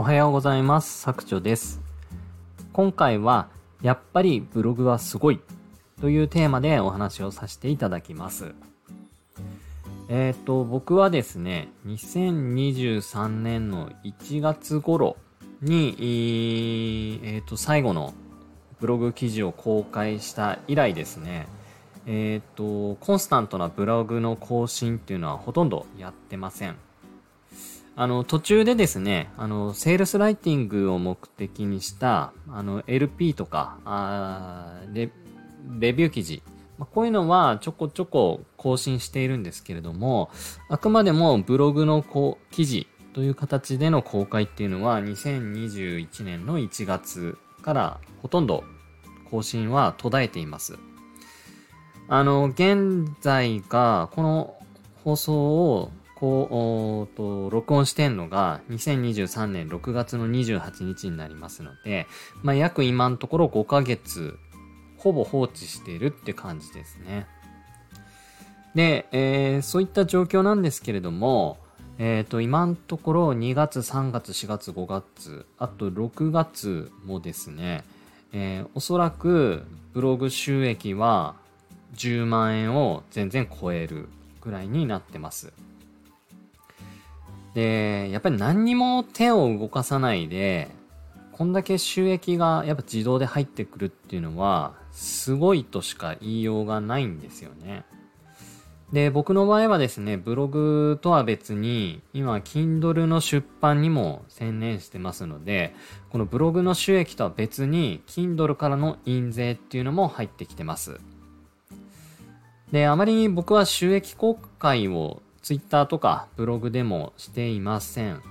おはようございます。作長です。今回は、やっぱりブログはすごいというテーマでお話をさせていただきます。えっ、ー、と、僕はですね、2023年の1月頃に、えっ、ー、と、最後のブログ記事を公開した以来ですね、えっ、ー、と、コンスタントなブログの更新っていうのはほとんどやってません。あの、途中でですね、あの、セールスライティングを目的にした、あの、LP とか、あレレビュー記事、まあ、こういうのはちょこちょこ更新しているんですけれども、あくまでもブログのこう記事という形での公開っていうのは2021年の1月からほとんど更新は途絶えています。あの、現在がこの放送をこう、と、録音してんのが2023年6月の28日になりますので、まあ、約今のところ5ヶ月、ほぼ放置しているって感じですね。で、えー、そういった状況なんですけれども、えっ、ー、と、今のところ2月、3月、4月、5月、あと6月もですね、えー、おそらくブログ収益は10万円を全然超えるぐらいになってます。で、やっぱり何にも手を動かさないで、こんだけ収益がやっぱ自動で入ってくるっていうのは、すごいとしか言いようがないんですよね。で、僕の場合はですね、ブログとは別に、今、Kindle の出版にも専念してますので、このブログの収益とは別に、Kindle からの印税っていうのも入ってきてます。で、あまり僕は収益公開をツイッターとかブログでもしていません。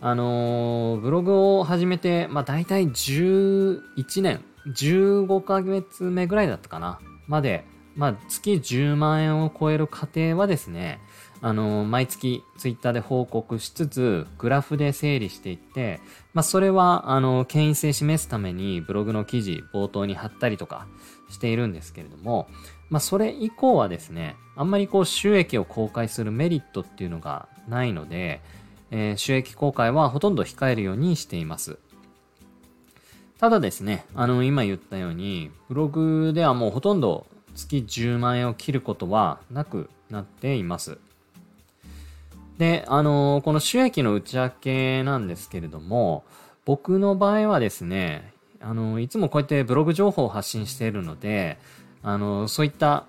あのー、ブログを始めて、まあ大体11年、15ヶ月目ぐらいだったかな、まで、まあ月10万円を超える過程はですね、あの、毎月ツイッターで報告しつつ、グラフで整理していって、まあそれは、あの、権威性示すためにブログの記事冒頭に貼ったりとかしているんですけれども、まあ、それ以降はですね、あんまりこう収益を公開するメリットっていうのがないので、えー、収益公開はほとんど控えるようにしています。ただですね、あの、今言ったように、ブログではもうほとんど月10万円を切ることはなくなっています。で、あのー、この収益の内訳なんですけれども、僕の場合はですね、あのー、いつもこうやってブログ情報を発信しているので、あの、そういった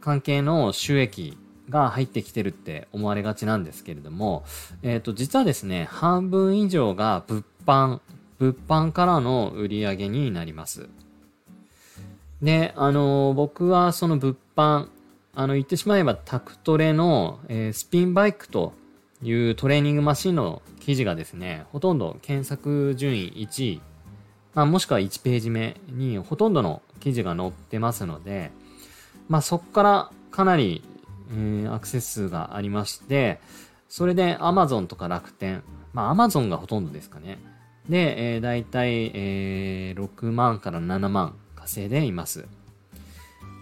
関係の収益が入ってきてるって思われがちなんですけれども、えっ、と、実はですね、半分以上が物販、物販からの売り上げになります。で、あの、僕はその物販、あの、言ってしまえばタクトレの、えー、スピンバイクというトレーニングマシンの記事がですね、ほとんど検索順位1位、まあ、もしくは1ページ目にほとんどの記事が載ってますので、まあそこからかなり、えー、アクセス数がありまして、それで Amazon とか楽天、まあ Amazon がほとんどですかね。で、えー、大体、えー、6万から7万稼いでいます。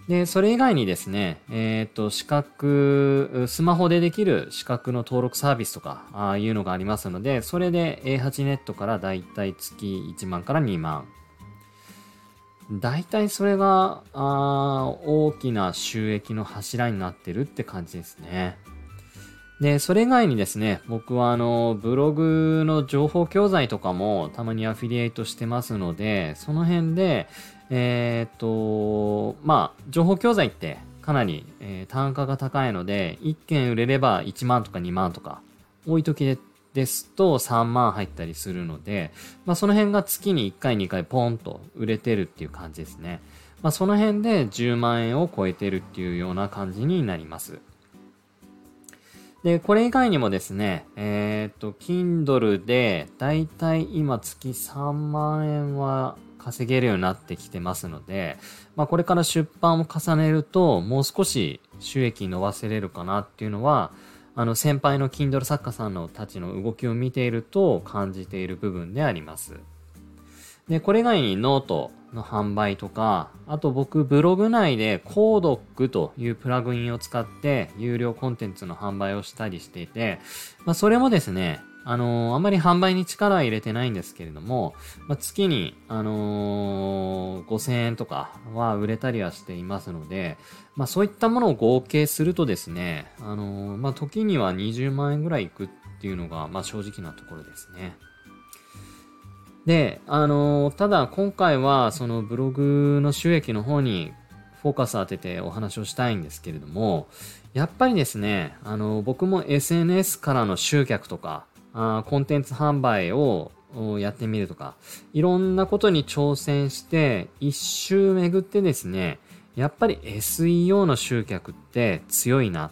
で、それ以外にですね、えっ、ー、と、資格、スマホでできる資格の登録サービスとか、ああいうのがありますので、それで A8 ネットからだいたい月1万から2万大体それがあ大きな収益の柱になってるって感じですね。で、それ以外にですね、僕はあの、ブログの情報教材とかもたまにアフィリエイトしてますので、その辺で、えー、っと、まあ、情報教材ってかなり、えー、単価が高いので、1件売れれば1万とか2万とか、多い時でですと3万入ったりするので、まあその辺が月に1回2回ポンと売れてるっていう感じですね。まあその辺で10万円を超えてるっていうような感じになります。で、これ以外にもですね、えっ、ー、と、Kindle でだいたい今月3万円は稼げるようになってきてますので、まあこれから出版を重ねるともう少し収益伸ばせれるかなっていうのは、あの先輩の Kindle 作家さんのたちの動きを見ていると感じている部分であります。で、これ以外にノートの販売とか、あと僕ブログ内で codoc というプラグインを使って有料コンテンツの販売をしたりしていて、まあ、それもですね、あのー、あんまり販売に力は入れてないんですけれども、まあ、月に、あのー、5000円とかは売れたりはしていますので、まあ、そういったものを合計するとですね、あのー、まあ、時には20万円ぐらいいくっていうのが、まあ、正直なところですね。で、あのただ今回はそのブログの収益の方にフォーカス当ててお話をしたいんですけれども、やっぱりですね、あの、僕も SNS からの集客とか、あコンテンツ販売をやってみるとか、いろんなことに挑戦して、一周巡ってですね、やっぱり SEO の集客って強いなっ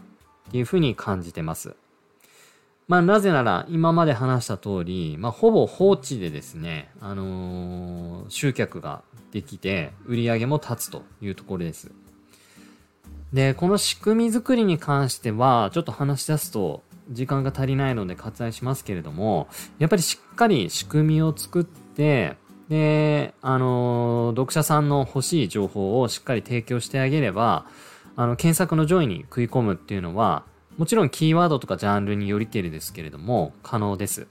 ていうふうに感じてます。まあなぜなら今まで話した通り、まあほぼ放置でですね、あのー、集客ができて売り上げも立つというところです。で、この仕組み作りに関しては、ちょっと話し出すと時間が足りないので割愛しますけれども、やっぱりしっかり仕組みを作って、で、あの、読者さんの欲しい情報をしっかり提供してあげれば、あの、検索の上位に食い込むっていうのは、もちろんキーワードとかジャンルによりけりですけれども、可能です。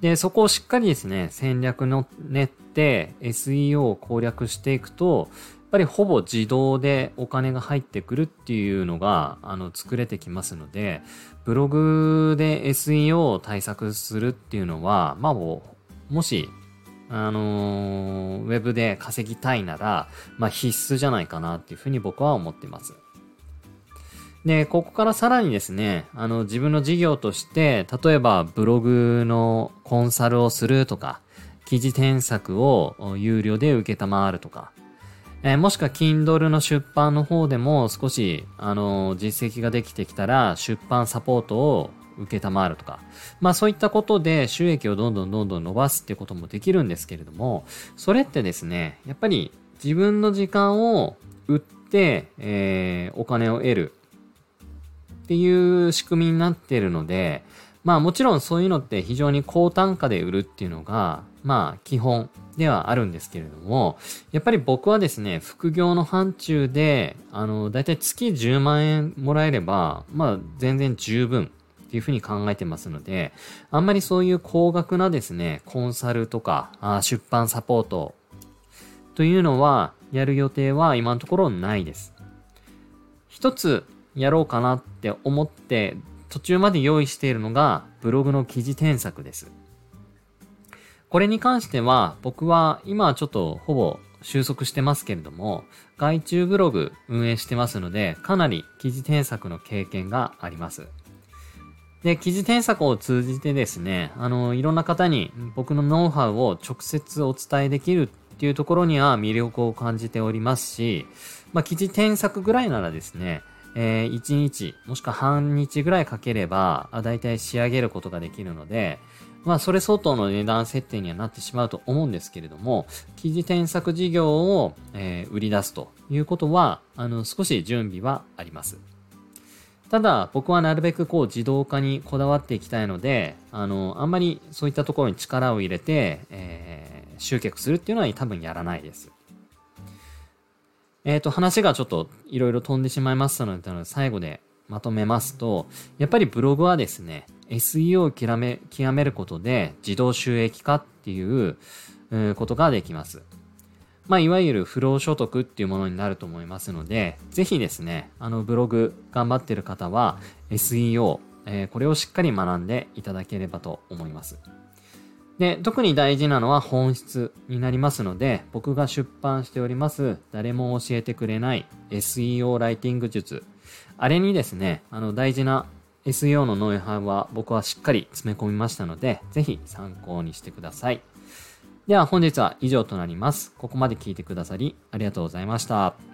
で、そこをしっかりですね、戦略の練って SEO を攻略していくと、ぱりほぼ自動でお金が入ってくるっていうのが、あの、作れてきますので、ブログで SEO を対策するっていうのは、まあも、し、あのー、ウェブで稼ぎたいなら、まあ必須じゃないかなっていうふうに僕は思ってます。で、ここからさらにですね、あの、自分の事業として、例えばブログのコンサルをするとか、記事添削を有料で受けたまわるとか、えー、もしくは Kindle の出版の方でも少し、あのー、実績ができてきたら出版サポートを受けたまるとか、まあそういったことで収益をどんどんどんどん伸ばすってこともできるんですけれども、それってですね、やっぱり自分の時間を売って、えー、お金を得るっていう仕組みになってるので、まあもちろんそういうのって非常に高単価で売るっていうのが、まあ基本ではあるんですけれども、やっぱり僕はですね、副業の範疇で、あの、だいたい月10万円もらえれば、まあ全然十分っていうふうに考えてますので、あんまりそういう高額なですね、コンサルとか、あ出版サポートというのは、やる予定は今のところないです。一つやろうかなって思って、途中まで用意しているのが、ブログの記事添削です。これに関しては僕は今ちょっとほぼ収束してますけれども、外注ブログ運営してますので、かなり記事添削の経験があります。で、記事添削を通じてですね、あの、いろんな方に僕のノウハウを直接お伝えできるっていうところには魅力を感じておりますし、まあ、記事添削ぐらいならですね、えー、1日、もしくは半日ぐらいかければ、だいたい仕上げることができるので、まあ、それ相当の値段設定にはなってしまうと思うんですけれども、記事添削事業を、えー、売り出すということは、あの、少し準備はあります。ただ、僕はなるべくこう自動化にこだわっていきたいので、あの、あんまりそういったところに力を入れて、えー、集客するっていうのは多分やらないです。えっ、ー、と、話がちょっといろいろ飛んでしまいましたので、最後でまとめますと、やっぱりブログはですね、SEO を極め極めることで自動収益化っていうことができます。まあ、いわゆる不労所得っていうものになると思いますので、ぜひですね、あのブログ頑張ってる方は SEO、えー、これをしっかり学んでいただければと思います。で、特に大事なのは本質になりますので、僕が出版しております、誰も教えてくれない SEO ライティング術。あれにですね、あの大事な SEO のノウハウは僕はしっかり詰め込みましたので、ぜひ参考にしてください。では本日は以上となります。ここまで聞いてくださりありがとうございました。